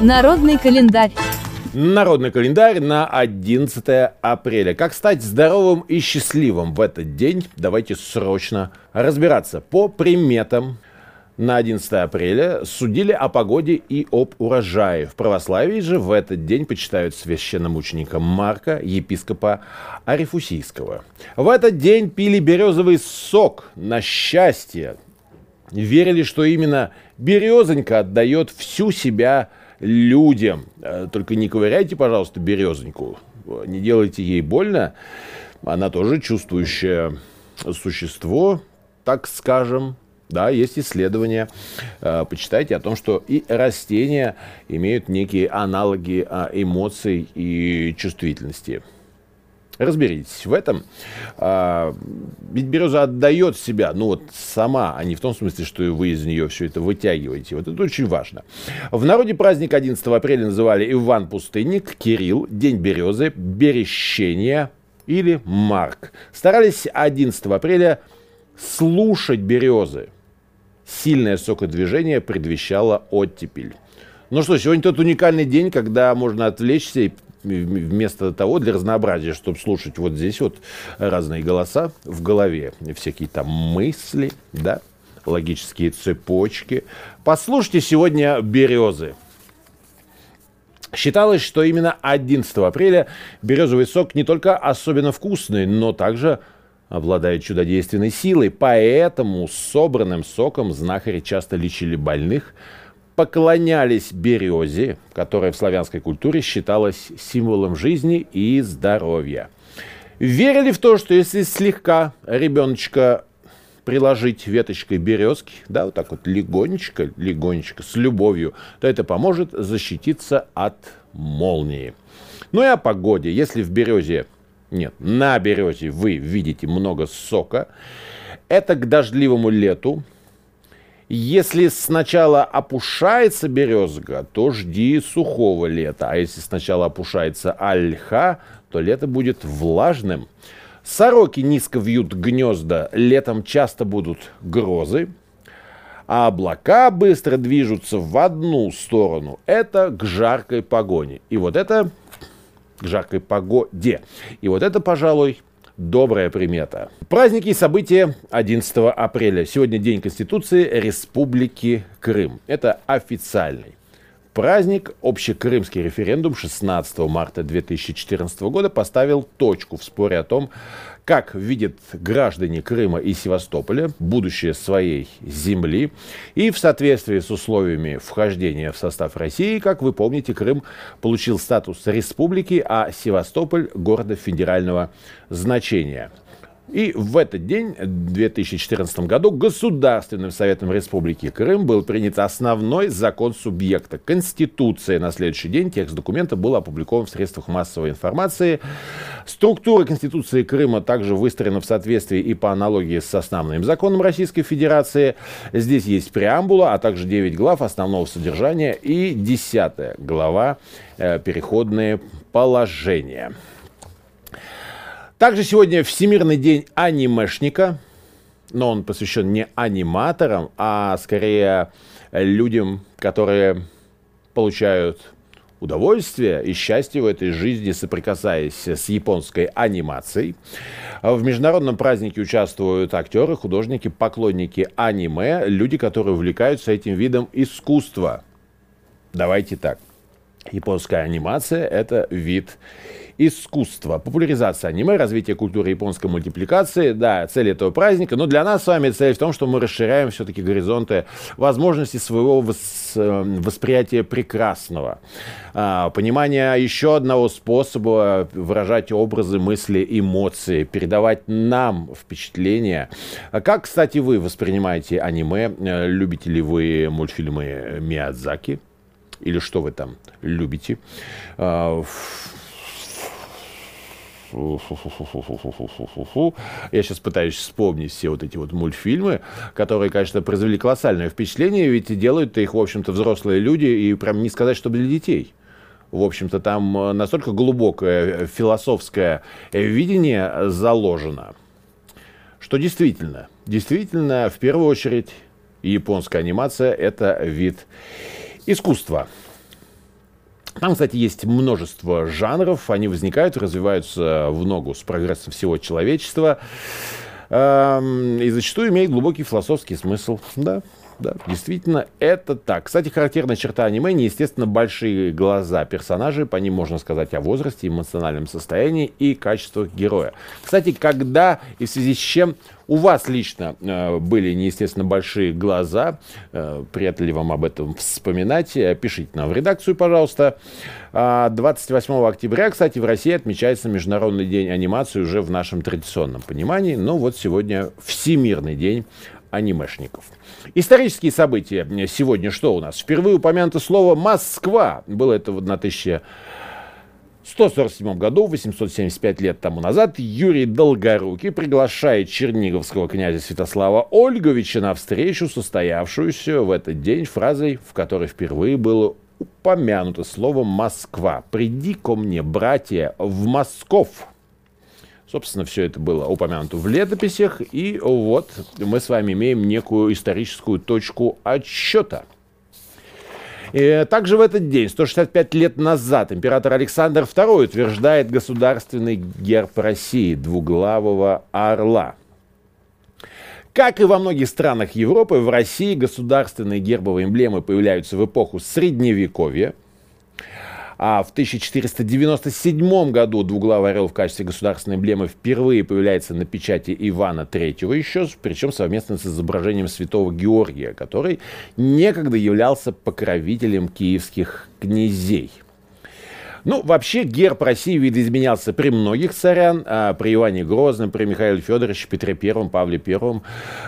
Народный календарь. Народный календарь на 11 апреля. Как стать здоровым и счастливым в этот день? Давайте срочно разбираться. По приметам на 11 апреля судили о погоде и об урожае. В православии же в этот день почитают священномученика Марка, епископа Арифусийского. В этот день пили березовый сок на счастье. Верили, что именно березонька отдает всю себя людям. Э, только не ковыряйте, пожалуйста, березоньку. Не делайте ей больно. Она тоже чувствующее существо, так скажем. Да, есть исследования. Э, почитайте о том, что и растения имеют некие аналоги а, эмоций и чувствительности. Разберитесь в этом. А, ведь береза отдает себя, ну вот сама, а не в том смысле, что вы из нее все это вытягиваете. Вот это очень важно. В народе праздник 11 апреля называли Иван Пустынник, Кирилл, День березы, Берещение или Марк. Старались 11 апреля слушать березы. Сильное сокодвижение предвещало оттепель. Ну что, сегодня тот уникальный день, когда можно отвлечься и вместо того, для разнообразия, чтобы слушать вот здесь вот разные голоса в голове, всякие там мысли, да, логические цепочки. Послушайте сегодня «Березы». Считалось, что именно 11 апреля березовый сок не только особенно вкусный, но также обладает чудодейственной силой. Поэтому собранным соком знахари часто лечили больных, поклонялись березе, которая в славянской культуре считалась символом жизни и здоровья. Верили в то, что если слегка ребеночка приложить веточкой березки, да, вот так вот легонечко, легонечко, с любовью, то это поможет защититься от молнии. Ну и о погоде. Если в березе, нет, на березе вы видите много сока, это к дождливому лету если сначала опушается березка, то жди сухого лета. А если сначала опушается ольха, то лето будет влажным. Сороки низко вьют гнезда, летом часто будут грозы, а облака быстро движутся в одну сторону. Это к жаркой погоне. И вот это к жаркой погоде. И вот это, пожалуй, добрая примета. Праздники и события 11 апреля. Сегодня День Конституции Республики Крым. Это официальный праздник. Общекрымский референдум 16 марта 2014 года поставил точку в споре о том, как видят граждане Крыма и Севастополя будущее своей земли. И в соответствии с условиями вхождения в состав России, как вы помните, Крым получил статус республики, а Севастополь – города федерального значения. И в этот день, в 2014 году, Государственным Советом Республики Крым был принят основной закон субъекта – Конституция. На следующий день текст документа был опубликован в средствах массовой информации. Структура Конституции Крыма также выстроена в соответствии и по аналогии с основным законом Российской Федерации. Здесь есть преамбула, а также 9 глав основного содержания и 10 глава э, «Переходные положения». Также сегодня Всемирный день анимешника, но он посвящен не аниматорам, а скорее людям, которые получают удовольствие и счастье в этой жизни, соприкасаясь с японской анимацией. В международном празднике участвуют актеры, художники, поклонники аниме, люди, которые увлекаются этим видом искусства. Давайте так. Японская анимация – это вид искусства. Популяризация аниме, развитие культуры японской мультипликации. Да, цель этого праздника. Но для нас с вами цель в том, что мы расширяем все-таки горизонты возможностей своего восприятия прекрасного. А, понимание еще одного способа выражать образы, мысли, эмоции, передавать нам впечатления. А как, кстати, вы воспринимаете аниме? Любите ли вы мультфильмы Миядзаки? Или что вы там любите? А, я сейчас пытаюсь вспомнить все вот эти вот мультфильмы, которые, конечно, произвели колоссальное впечатление, ведь делают их, в общем-то, взрослые люди, и прям не сказать, что для детей. В общем-то, там э, настолько глубокое философское видение заложено, что действительно, действительно, в первую очередь, японская анимация – это вид искусства. Там, кстати, есть множество жанров, они возникают, развиваются в ногу с прогрессом всего человечества эм, и зачастую имеют глубокий философский смысл. Да, да, действительно, это так. Кстати, характерная черта аниме, неестественно, большие глаза персонажей, по ним можно сказать о возрасте, эмоциональном состоянии и качествах героя. Кстати, когда и в связи с чем у вас лично э, были неестественно большие глаза, э, приятно ли вам об этом вспоминать, э, пишите нам в редакцию, пожалуйста. 28 а, октября, кстати, в России отмечается Международный день анимации уже в нашем традиционном понимании, но вот сегодня Всемирный день анимешников. Исторические события сегодня что у нас? Впервые упомянуто слово «Москва». Было это на 1147 году, 875 лет тому назад, Юрий Долгорукий приглашает черниговского князя Святослава Ольговича на встречу, состоявшуюся в этот день фразой, в которой впервые было упомянуто слово «Москва». «Приди ко мне, братья, в Москов». Собственно, все это было упомянуто в летописях, и вот мы с вами имеем некую историческую точку отсчета. И также в этот день, 165 лет назад, император Александр II утверждает государственный герб России двуглавого орла. Как и во многих странах Европы, в России государственные гербовые эмблемы появляются в эпоху Средневековья – а в 1497 году двуглавый орел в качестве государственной эмблемы впервые появляется на печати Ивана III еще, причем совместно с изображением святого Георгия, который некогда являлся покровителем киевских князей. Ну, вообще, герб России видоизменялся при многих царян, а при Иване Грозном, при Михаиле Федоровиче, Петре Первом, Павле Первом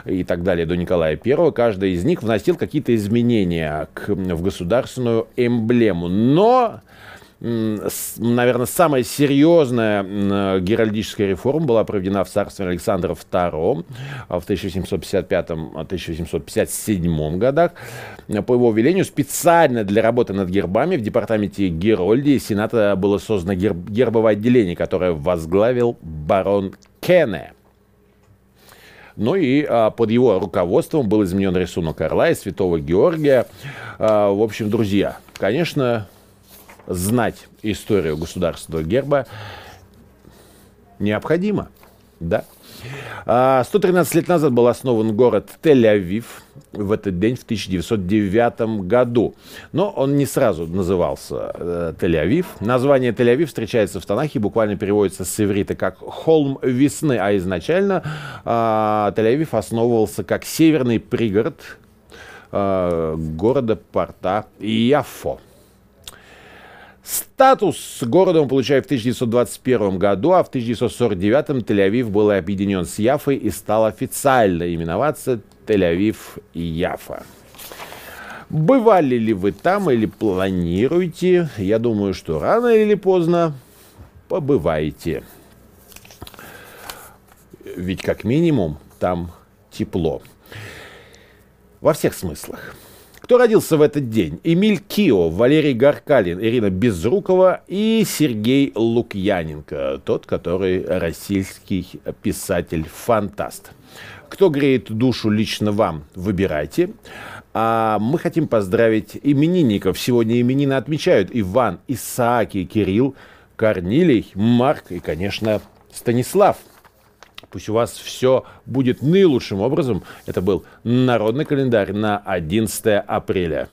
и так далее до Николая Первого. Каждый из них вносил какие-то изменения к, в государственную эмблему. Но наверное, самая серьезная геральдическая реформа была проведена в царстве Александра II в 1755-1857 годах. По его велению специально для работы над гербами в департаменте Герольдии Сената было создано герб, гербовое отделение, которое возглавил барон Кене. Ну и а, под его руководством был изменен рисунок орла и святого Георгия. А, в общем, друзья, конечно, знать историю государственного герба необходимо. Да. 113 а, лет назад был основан город Тель-Авив в этот день, в 1909 году. Но он не сразу назывался э, Тель-Авив. Название Тель-Авив встречается в Танахе, буквально переводится с иврита как «холм весны», а изначально э, Тель-Авив основывался как северный пригород э, города-порта Яффо. Статус города он получает в 1921 году, а в 1949 Тель-Авив был объединен с Яфой и стал официально именоваться Тель-Авив и Яфа. Бывали ли вы там или планируете? Я думаю, что рано или поздно побываете. Ведь как минимум там тепло. Во всех смыслах. Кто родился в этот день? Эмиль Кио, Валерий Гаркалин, Ирина Безрукова и Сергей Лукьяненко, тот, который российский писатель-фантаст. Кто греет душу лично вам, выбирайте. А мы хотим поздравить именинников. Сегодня именины отмечают Иван, Исааки, Кирилл, Корнилий, Марк и, конечно, Станислав. Пусть у вас все будет наилучшим образом. Это был народный календарь на 11 апреля.